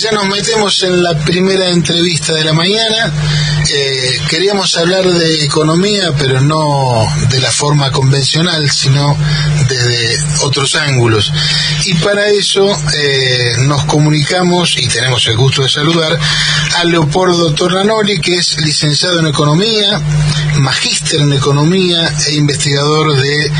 ya nos metemos en la primera entrevista de la mañana. Eh, queríamos hablar de economía, pero no de la forma convencional, sino desde otros ángulos. Y para eso eh, nos comunicamos y tenemos el gusto de saludar a Leopoldo Tornanoli, que es licenciado en economía, magíster en economía e investigador de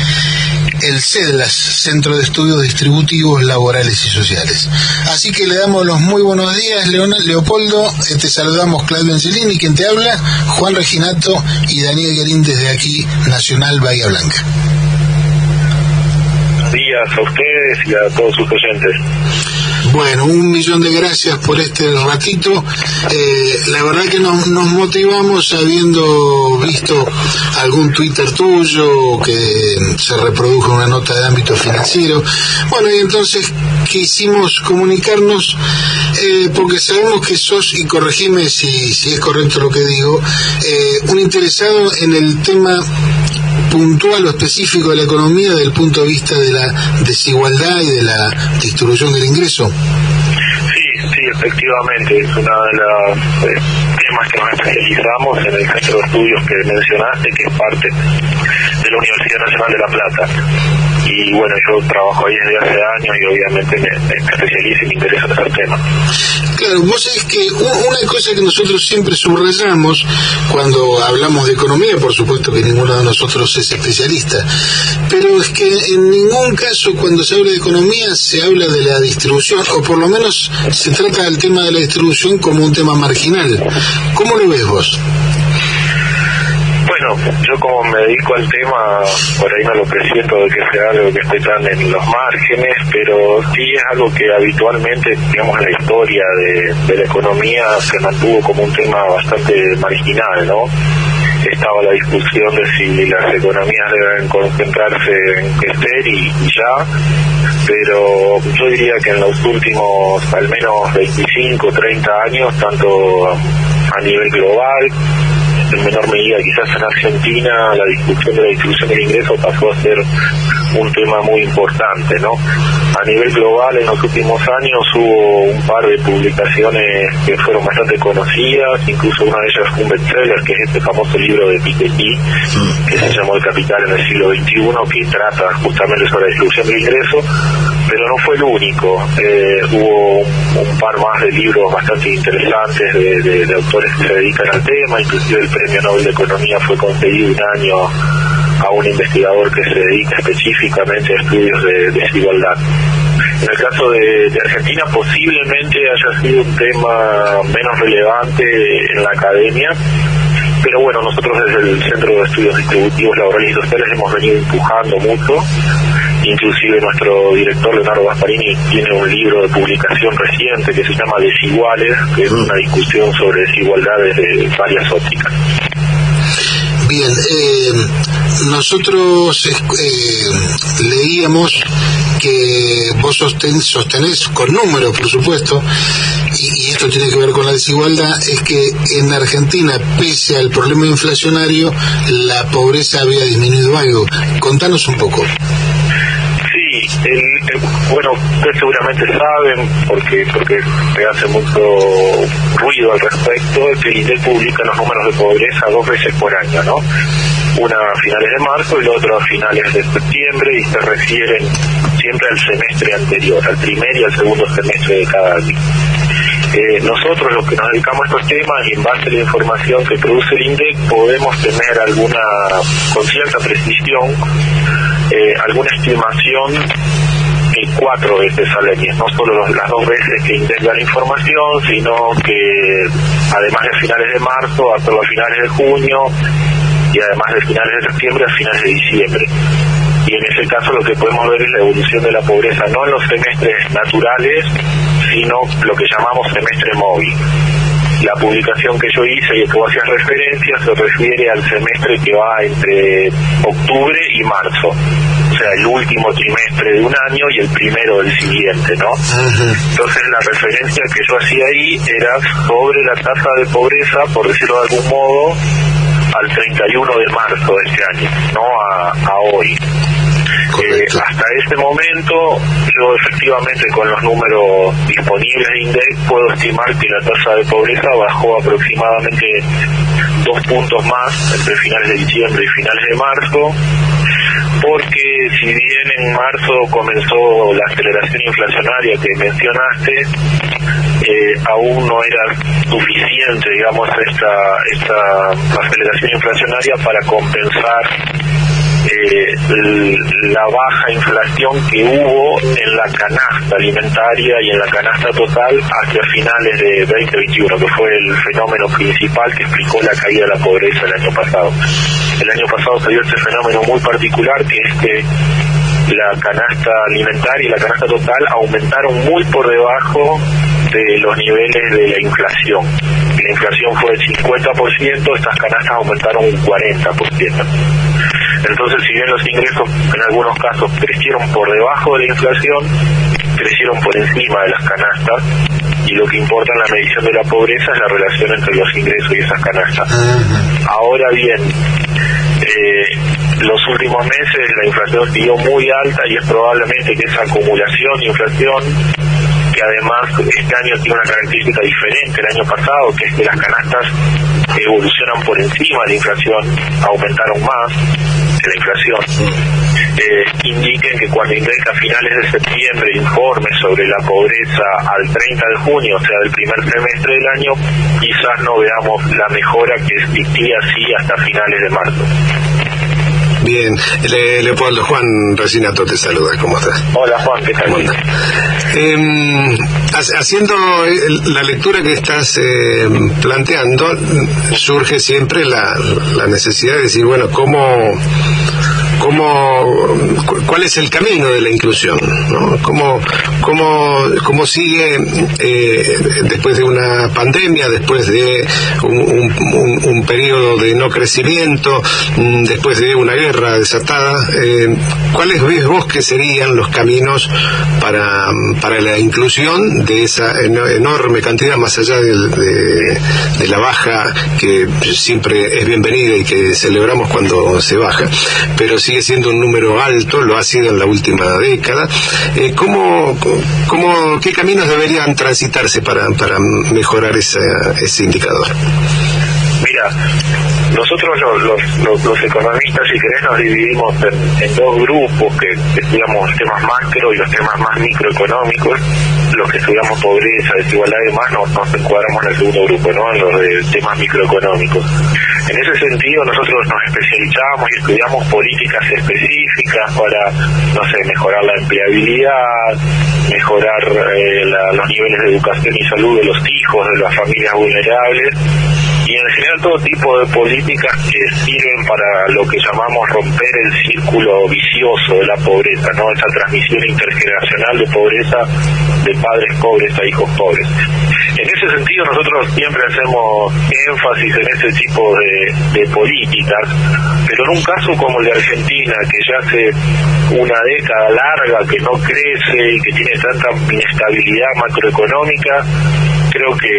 el CEDLAS, Centro de Estudios Distributivos Laborales y Sociales. Así que le damos los muy buenos días, Leopoldo. Eh, te saludamos Claudio Angelini, quien te habla, Juan Reginato y Daniel Guerín desde aquí, Nacional Bahía Blanca. Buenos días a ustedes y a todos sus oyentes. Bueno, un millón de gracias por este ratito. Eh, la verdad que nos, motivamos habiendo visto algún Twitter tuyo que se reprodujo una nota de ámbito financiero. Bueno, y entonces quisimos comunicarnos eh, porque sabemos que sos, y corregime si, si es correcto lo que digo, eh, un interesado en el tema puntual o específico de la economía desde el punto de vista de la desigualdad y de la distribución del ingreso? Sí, efectivamente, es uno de los eh, temas que nos especializamos en el centro de estudios que mencionaste, que es parte de la Universidad Nacional de La Plata y bueno, yo trabajo ahí desde hace años y obviamente me, especializo y me interesa ese tema. Claro, vos sabés que una cosa que nosotros siempre subrayamos cuando hablamos de economía, por supuesto que ninguno de nosotros es especialista, pero es que en ningún caso cuando se habla de economía se habla de la distribución, o por lo menos se trata del tema de la distribución como un tema marginal. ¿Cómo lo ves vos? Yo como me dedico al tema, por ahí no lo presiento de que sea algo que esté tan en los márgenes, pero sí es algo que habitualmente, digamos, en la historia de, la economía se mantuvo como un tema bastante marginal, ¿no? Estaba la discusión de si las economías deben concentrarse en crecer y, y ya, pero yo diría que en los últimos al menos 25, 30 años, tanto a nivel global en menor medida quizás en Argentina la discusión de la distribución del ingreso pasó a ser un tema muy importante, ¿no? A nivel global en los últimos años hubo un par de publicaciones que fueron bastante conocidas, incluso una de ellas fue un bestseller, que es este famoso libro de Piketty, que se llamó El Capital en el siglo XXI, que trata justamente sobre la distribución del ingreso, pero no fue el único. Eh, hubo un, par más de libros bastante interesantes de, de autores que se dedican al tema, inclusive el Premio Nobel de Economía fue concedido un año a un investigador que se dedica específicamente a estudios de desigualdad. En el caso de, Argentina posiblemente haya sido un tema menos relevante en la academia, pero bueno, nosotros desde el Centro de Estudios Distributivos Laborales y Sociales hemos venido empujando mucho, inclusive nuestro director Leonardo Gasparini tiene un libro de publicación reciente que se llama Desiguales, que es una discusión sobre desigualdades de varias ópticas. Bien, eh, nosotros eh, leíamos que vos sostenés, con números, por supuesto, y, esto tiene que ver con la desigualdad, es que en Argentina, pese al problema inflacionario, la pobreza había disminuido algo. Contanos un poco. Sí, bueno, ustedes seguramente saben, porque porque se hace mucho ruido al respecto, que el INDEC publica los números de pobreza dos veces por año, ¿no? Una a finales de marzo y la otra a finales de septiembre y se refieren siempre al semestre anterior, al primer y al segundo semestre de cada año. Eh, nosotros los que nos dedicamos a estos temas y en base a la información que produce el INDEC podemos tener alguna, con cierta precisión, eh, alguna estimación cuatro veces al año, no solo las dos veces que integra la información, sino que además de finales de marzo hasta los finales de junio y además de finales de septiembre a finales de diciembre. Y en ese caso lo que podemos ver es la evolución de la pobreza, no en los semestres naturales, sino lo que llamamos semestre móvil. La publicación que yo hice y que vos hacías referencia se refiere al semestre que va entre octubre y marzo sea, el último trimestre de un año y el primero del siguiente, ¿no? Entonces la referencia que yo hacía ahí era sobre la tasa de pobreza, por decirlo de algún modo, al 31 de marzo de este año, no a, hoy. Eh, hasta este momento, yo efectivamente con los números disponibles de INDEC puedo estimar que la tasa de pobreza bajó aproximadamente dos puntos más entre finales de diciembre y finales de marzo si bien en marzo comenzó la aceleración inflacionaria que mencionaste, eh, aún no era suficiente, digamos, esta, esta aceleración inflacionaria para compensar eh, la baja inflación que hubo en la canasta alimentaria y en la canasta total hacia finales de 2021, que fue el fenómeno principal que explicó la caída de la pobreza el año pasado. El año pasado se dio este fenómeno muy particular que es que la canasta alimentaria y la canasta total aumentaron muy por debajo de los niveles de la inflación. La inflación fue del 50%, estas canastas aumentaron un 40%. Entonces, si bien los ingresos en algunos casos crecieron por debajo de la inflación, crecieron por encima de las canastas y lo que importa en la medición de la pobreza es la relación entre los ingresos y esas canastas. Ahora bien, eh, los últimos meses la inflación siguió muy alta y es probablemente que esa acumulación de inflación que además este año tiene una característica diferente el año pasado, que es que las canastas evolucionan por encima de la inflación, aumentaron más que la inflación, eh, indiquen que cuando INDEC a finales de septiembre informe sobre la pobreza al 30 de junio, o sea, del primer semestre del año, quizás no veamos la mejora que existía así hasta finales de marzo. Bien, Le, Leopoldo, Juan Resinato te saluda, ¿cómo estás? Hola Juan, ¿qué tal? Eh, haciendo la lectura que estás eh, planteando, surge siempre la, la necesidad de decir, bueno, ¿cómo cómo, cuál es el camino de la inclusión, ¿no? cómo, cómo, cómo sigue eh, después de una pandemia, después de un, un, periodo de no crecimiento, mm, después de una guerra desatada, eh, ¿cuáles ves vos que serían los caminos para, para la inclusión de esa enorme cantidad, más allá de, de la baja que siempre es bienvenida y que celebramos cuando se baja, pero sigue siendo un número alto, lo ha sido en la última década. Eh, ¿cómo, cómo, ¿Qué caminos deberían transitarse para, para mejorar ese, ese indicador? Mira, nosotros los, los, economistas, si querés, nos dividimos en, dos grupos, que, estudiamos temas macro y los temas más microeconómicos. Los que estudiamos pobreza, desigualdad y demás, nos, nos encuadramos en el segundo grupo, ¿no? En los de temas microeconómicos. En ese sentido, nosotros nos especializamos y estudiamos políticas específicas para, no sé, mejorar la empleabilidad, mejorar eh, los niveles de educación y salud de los hijos, de las familias vulnerables y en general todo tipo de políticas que sirven para lo que llamamos romper el círculo vicioso de la pobreza, ¿no? Esa transmisión intergeneracional de pobreza de padres pobres a hijos pobres. Ese sentido nosotros siempre hacemos énfasis en ese tipo de, políticas, pero en un caso como el de Argentina, que ya hace una década larga que no crece y que tiene tanta inestabilidad macroeconómica, creo que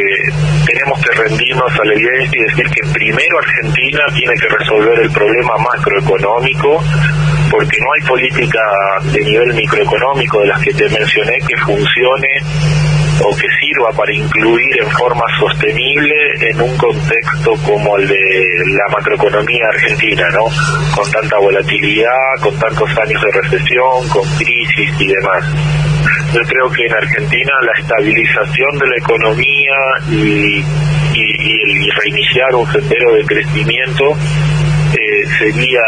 tenemos que rendirnos a la evidencia y decir que primero Argentina tiene que resolver el problema macroeconómico porque no hay política de nivel microeconómico de las que te mencioné que funcione sirva para incluir en forma sostenible en un contexto como el de la macroeconomía argentina, ¿no? Con tanta volatilidad, con tantos años de recesión, con crisis y demás. Yo creo que en Argentina la estabilización de la economía y, y, reiniciar un sendero de crecimiento sería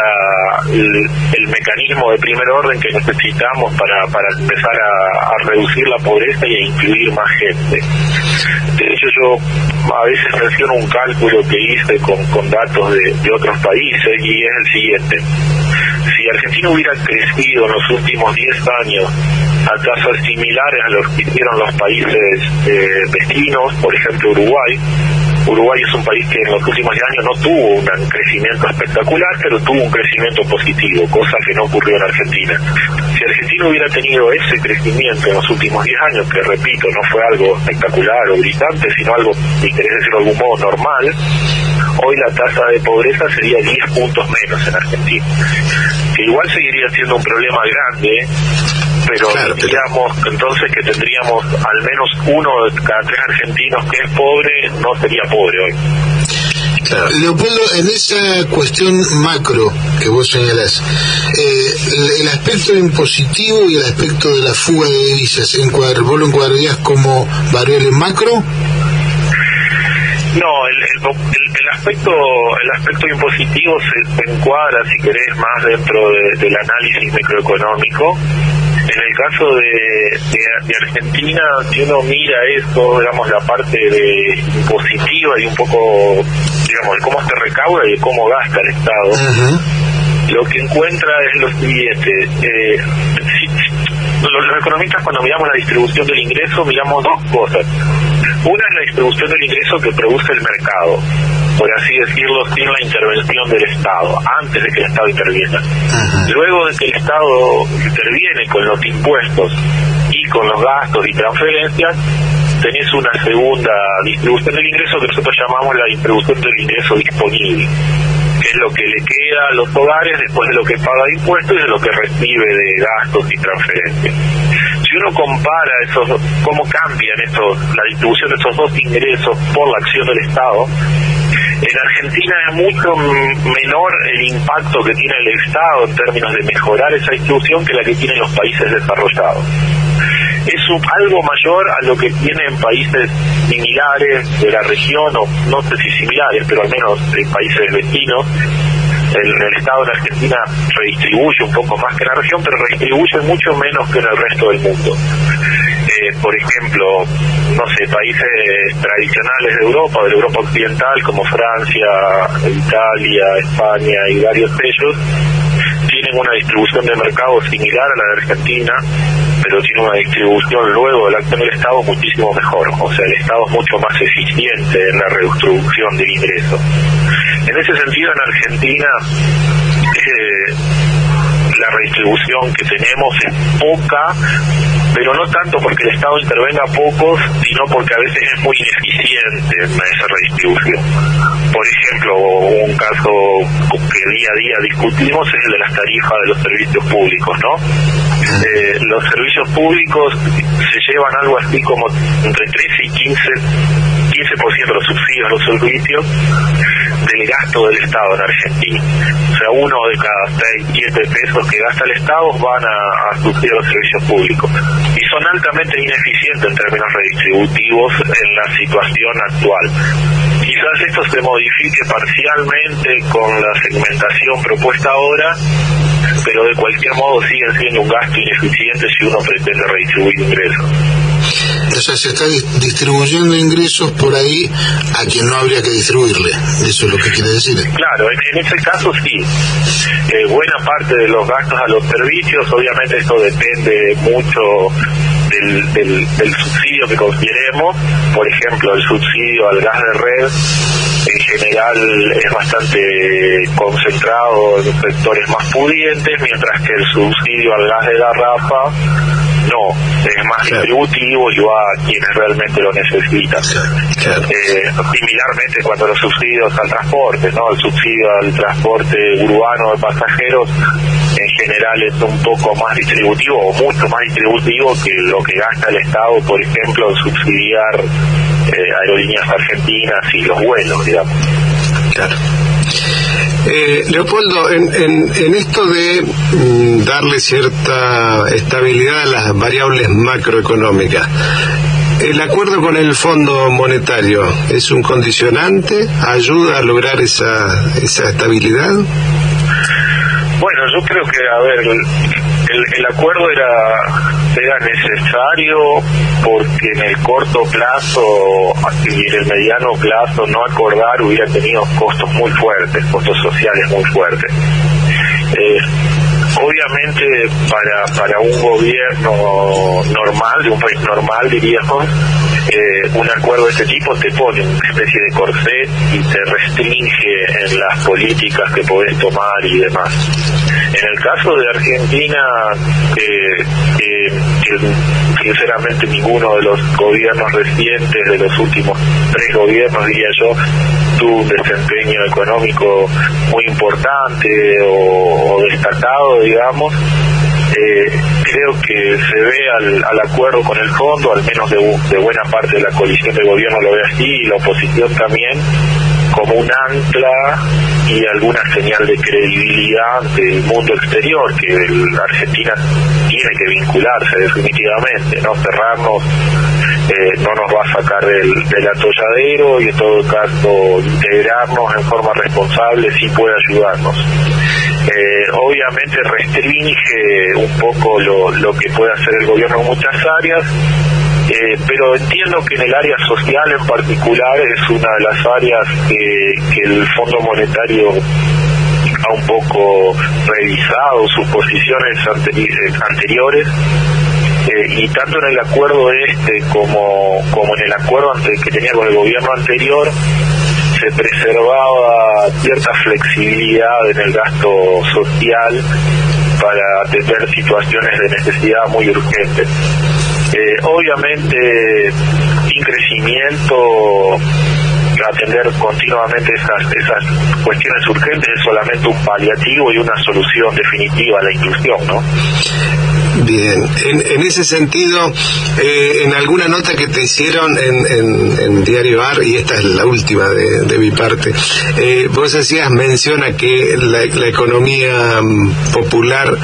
el, mecanismo de primer orden que necesitamos para, para empezar a, reducir la pobreza y a incluir más gente. De hecho, yo a veces menciono un cálculo que hice con, con datos de, de otros países y es el siguiente. Si Argentina hubiera crecido en los últimos 10 años a tasas similares a los que hicieron los países eh, vecinos, por ejemplo Uruguay. Uruguay es un país que en los últimos años no tuvo un crecimiento espectacular, pero tuvo un crecimiento positivo, cosa que no ocurrió en Argentina. Si Argentina hubiera tenido ese crecimiento en los últimos 10 años, que repito, no fue algo espectacular o brillante, sino algo, si querés decirlo de algún modo, normal, hoy la tasa de pobreza sería 10 puntos menos en Argentina. Que igual seguiría siendo un problema grande, pero digamos entonces que tendríamos al menos uno de cada tres argentinos que es pobre, no sería pobre hoy. Leopoldo, en esa cuestión macro que vos señalás, eh, el, aspecto impositivo y el aspecto de la fuga de divisas, ¿vos lo encuadrarías como variable macro? No, el, el, aspecto el aspecto impositivo se, encuadra, si querés, más dentro del análisis microeconómico. En el caso de, de, Argentina, si uno mira esto, digamos, la parte de impositiva y un poco, digamos, de cómo se recauda y de cómo gasta el Estado, lo que encuentra es lo siguiente. Eh, los economistas cuando miramos la distribución del ingreso miramos dos cosas una es la distribución del ingreso que produce el mercado, por así decirlo, sin la intervención del Estado, antes de que el Estado interviene. Luego de que el Estado interviene con los impuestos y con los gastos y transferencias, tenés una segunda distribución del ingreso que nosotros llamamos la distribución del ingreso disponible, que es lo que le queda a los hogares después de lo que paga de impuestos y de lo que recibe de gastos y transferencias si uno compara esos, cómo cambian esos, la distribución de esos dos ingresos por la acción del Estado, en Argentina es mucho menor el impacto que tiene el Estado en términos de mejorar esa distribución que la que tienen los países desarrollados. Es algo mayor a lo que tienen países similares de la región, o no sé si similares, pero al menos en países vecinos, el, Estado en Argentina redistribuye un poco más que la región, pero redistribuye mucho menos que en el resto del mundo. Por ejemplo, no sé, países tradicionales de Europa, de Europa occidental, como Francia, Italia, España y varios de ellos, tienen una distribución de mercado similar a la de Argentina, pero tiene una distribución luego de la acción del Estado muchísimo mejor. O sea, el Estado es mucho más eficiente en la redistribución del ingreso. En ese sentido, en Argentina, eh, redistribución que tenemos es poca, pero no tanto porque el Estado intervenga pocos, sino porque a veces es muy ineficiente en esa redistribución. Por ejemplo, un caso que día a día discutimos es el de las tarifas de los servicios públicos, ¿no? Eh, los servicios públicos se llevan algo así como entre 13 y 15, 15% de los subsidios a los servicios del gasto del Estado en Argentina. O sea, uno de cada 6, 7 pesos que gasta el Estado van a, a subsidiar los servicios públicos. Y son altamente ineficientes en términos redistributivos en la situación actual. Quizás esto se modifique parcialmente con la segmentación propuesta ahora, pero de cualquier modo siguen siendo un gasto ineficiente si uno pretende redistribuir ingresos. O sea, se está distribuyendo ingresos por ahí a quien no habría que distribuirle. Eso es lo que quiere decir. Claro, en, ese caso sí. Eh, buena parte de los gastos a los servicios, obviamente esto depende mucho del, del, subsidio que consideremos. Por ejemplo, el subsidio al gas de red en general es bastante concentrado en los sectores más pudientes, mientras que el subsidio al gas de garrafa no, es más distributivo y va a quienes realmente lo necesitan. Eh, similarmente cuando los subsidios al transporte, ¿no? El subsidio al transporte urbano de pasajeros en general es un poco más distributivo o mucho más distributivo que lo que gasta el Estado, por ejemplo, en subsidiar eh, aerolíneas argentinas y los vuelos, digamos. Claro. Eh, Leopoldo, en, en, esto de mm, darle cierta estabilidad a las variables macroeconómicas, ¿el acuerdo con el Fondo Monetario es un condicionante? ¿Ayuda a lograr esa, esa estabilidad? Yo creo que, a ver, el, acuerdo era, era necesario porque en el corto plazo y en el mediano plazo no acordar hubiera tenido costos muy fuertes, costos sociales muy fuertes. Eh, obviamente para, para un gobierno normal, de un país normal diríamos, eh, un acuerdo de este tipo te pone una especie de corset y te restringe en las políticas que podés tomar y demás. En el caso de Argentina, sinceramente ninguno de los gobiernos recientes, de los últimos tres gobiernos, diría yo, tuvo un desempeño económico muy importante o, destacado, digamos. Eh, creo que se ve al, al, acuerdo con el fondo, al menos de, de buena parte de la coalición de gobierno lo ve así, y la oposición también, como un ancla y alguna señal de credibilidad ante el mundo exterior, que la Argentina tiene que vincularse definitivamente, no cerrarnos eh, no nos va a sacar del, del atolladero y en todo caso integrarnos en forma responsable sí puede ayudarnos. Eh, obviamente restringe un poco lo, lo que puede hacer el gobierno en muchas áreas, eh, pero entiendo que en el área social en particular es una de las áreas que, el Fondo Monetario ha un poco revisado sus posiciones eh, anteriores eh, y tanto en el acuerdo este como, como en el acuerdo que tenía con el gobierno anterior se preservaba cierta flexibilidad en el gasto social para atender situaciones de necesidad muy urgentes. Eh, obviamente, sin crecimiento, atender continuamente esas, esas cuestiones urgentes es solamente un paliativo y una solución definitiva a la inclusión, ¿no? Bien, en, ese sentido, eh, en alguna nota que te hicieron en, Diario AR, y esta es la última de, mi parte, eh, vos hacías mención a que la, economía popular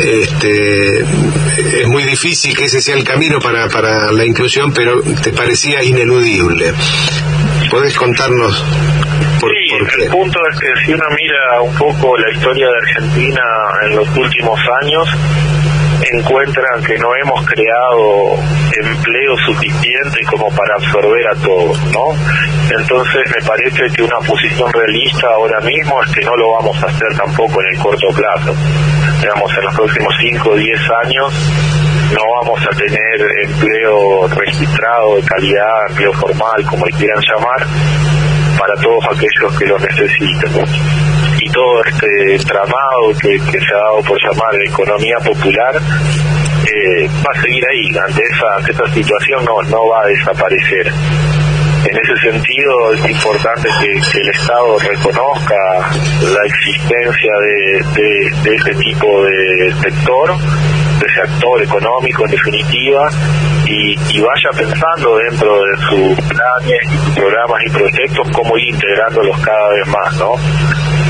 este, es muy difícil que ese sea el camino para, para la inclusión, pero te parecía ineludible. ¿Podés contarnos por, sí, El punto es que si uno mira un poco la historia de Argentina en los últimos años, encuentran que no hemos creado empleo suficiente como para absorber a todos, ¿no? Entonces me parece que una posición realista ahora mismo es que no lo vamos a hacer tampoco en el corto plazo. Digamos, en los próximos 5 o 10 años no vamos a tener empleo registrado de calidad, empleo formal, como quieran llamar, para todos aquellos que lo necesiten y todo este tramado que, se ha dado por llamar economía popular eh, va a seguir ahí, ante esa, situación no, va a desaparecer. En ese sentido es importante que, el Estado reconozca la existencia de, de este tipo de sector ese actor económico en definitiva y, vaya pensando dentro de sus planes, programas y proyectos cómo ir integrándolos cada vez más, ¿no?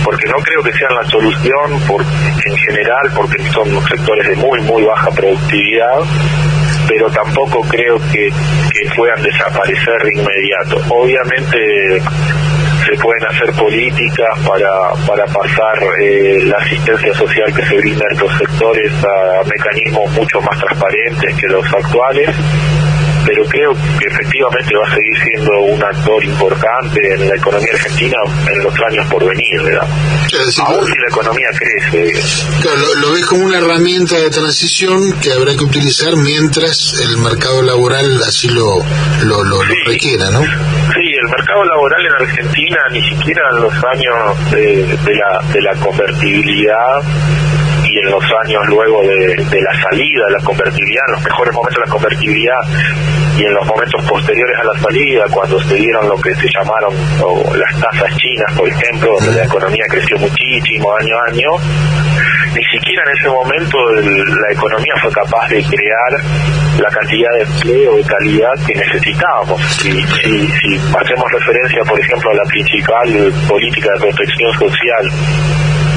Porque no creo que sean la solución por, en general, porque son sectores de muy, muy baja productividad, pero tampoco creo que, que puedan desaparecer de inmediato. Obviamente se pueden hacer políticas para, para pasar eh, la asistencia social que se brinda a estos sectores a mecanismos mucho más transparentes que los actuales pero creo que efectivamente va a seguir siendo un actor importante en la economía argentina en los años por venir, ¿verdad? Aún si la economía crece. Claro, lo, ves como una herramienta de transición que habrá que utilizar mientras el mercado laboral así lo, lo, lo, requiera, ¿no? Sí, mercado laboral en Argentina ni siquiera en los años de, la, de la convertibilidad y en los años luego de, la salida de la convertibilidad, en los mejores momentos de la convertibilidad y en los momentos posteriores a la salida, cuando se dieron lo que se llamaron las tasas chinas, por ejemplo, donde la economía creció muchísimo año a año, ni siquiera en ese momento la economía fue capaz de crear la cantidad de empleo de calidad que necesitábamos. Si, si, hacemos referencia, por ejemplo, a la principal política de protección social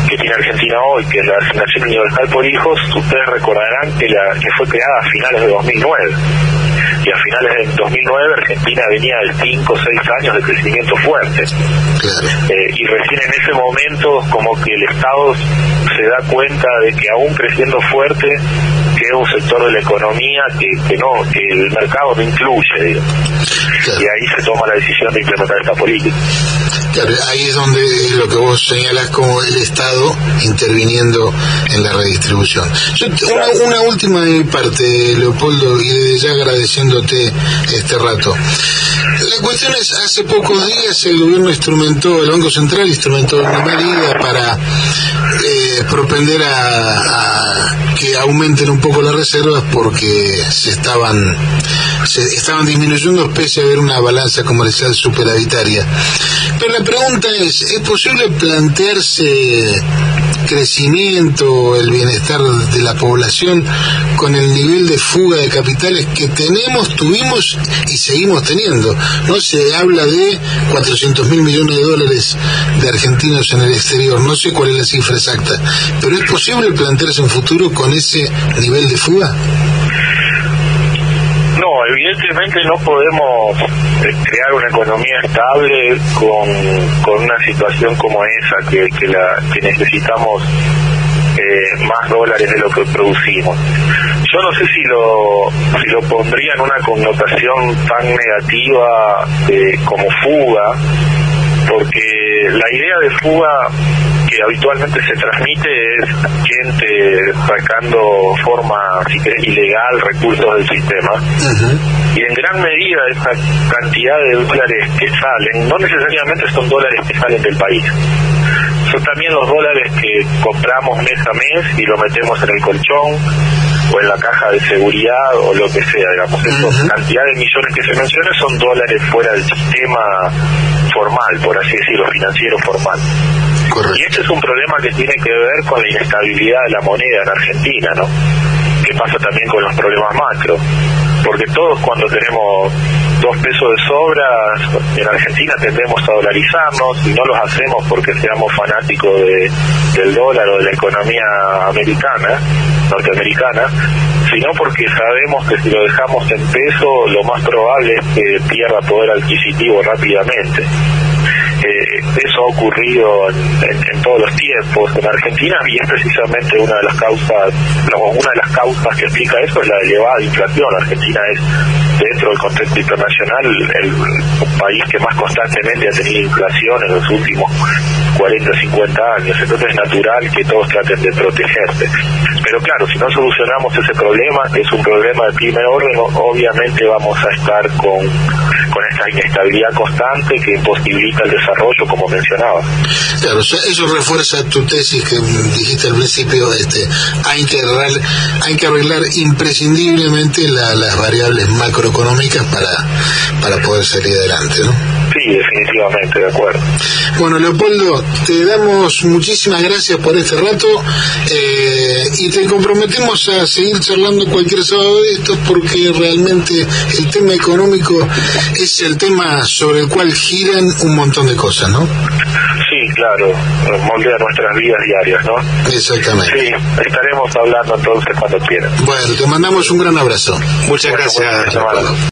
que tiene Argentina hoy, que es la asignación universal por hijos, ustedes recordarán que, la, que fue creada a finales de 2009. Y a finales de 2009 Argentina venía de 5 o 6 años de crecimiento fuerte. Eh, y recién en ese momento como que el Estado se da cuenta de que aún creciendo fuerte queda un sector de la economía que, que no, que el mercado no incluye. Y ahí se toma la decisión de implementar esta política. Ahí es donde lo que vos señalás como el Estado interviniendo en la redistribución. Yo, una, última de mi parte, Leopoldo, y desde ya agradeciéndote este rato. La cuestión es, hace pocos días el gobierno instrumentó, el Banco Central instrumentó una medida para... Eh, propender a, que aumenten un poco las reservas porque se estaban se estaban disminuyendo pese a haber una balanza comercial superavitaria. Pero la pregunta es, ¿es posible plantearse crecimiento, el bienestar de la población con el nivel de fuga de capitales que tenemos, tuvimos y seguimos teniendo. No se habla de 400 mil millones de dólares de argentinos en el exterior, no sé cuál es la cifra exacta, pero ¿es posible plantearse un futuro con ese nivel de fuga? No, evidentemente no podemos eh, crear una economía estable con, con una situación como esa, que, que, la, que necesitamos eh, más dólares de lo que producimos. Yo no sé si lo, si lo pondría en una connotación tan negativa eh, como fuga, porque la idea de fuga que habitualmente se transmite es gente sacando forma, si querés, ilegal recursos del sistema. Y en gran medida esa cantidad de dólares que salen, no necesariamente son dólares que salen del país. Son también los dólares que compramos mes a mes y lo metemos en el colchón o en la caja de seguridad o lo que sea, digamos. Esa cantidad de millones que se menciona son dólares fuera del sistema formal, por así decirlo, financiero formal. Y este es un problema que tiene que ver con la inestabilidad de la moneda en Argentina, ¿no? Que pasa también con los problemas macro. Porque todos cuando tenemos dos pesos de sobra, en Argentina tendemos a dolarizarnos y no los hacemos porque seamos fanáticos de, del dólar o de la economía americana, norteamericana, sino porque sabemos que si lo dejamos en peso, lo más probable es que pierda poder adquisitivo rápidamente. Eso ha ocurrido en, todos los tiempos en Argentina y es precisamente una de las causas, una de las causas que explica eso es la elevada inflación. Argentina es dentro del contexto internacional el, país que más constantemente ha tenido inflación en los últimos 40, 50 años. Entonces es natural que todos traten de protegerse. Pero claro, si no solucionamos ese problema, que es un problema de primer orden, obviamente vamos a estar con, con esta inestabilidad constante que imposibilita el desarrollo, como mencionaba. Claro, eso refuerza tu tesis que dijiste al principio, este, hay que arreglar, hay que arreglar imprescindiblemente las variables macroeconómicas para, para poder salir adelante, ¿no? Sí, definitivamente, de acuerdo. Bueno, Leopoldo, te damos muchísimas gracias por este rato eh, y te comprometemos a seguir charlando cualquier sábado de estos porque realmente el tema económico es el tema sobre el cual giran un montón de cosas, ¿no? Sí, claro, moldea nuestras vidas diarias, ¿no? Exactamente. Sí, estaremos hablando entonces cuando quieran. Bueno, te mandamos un gran abrazo. Muchas gracias.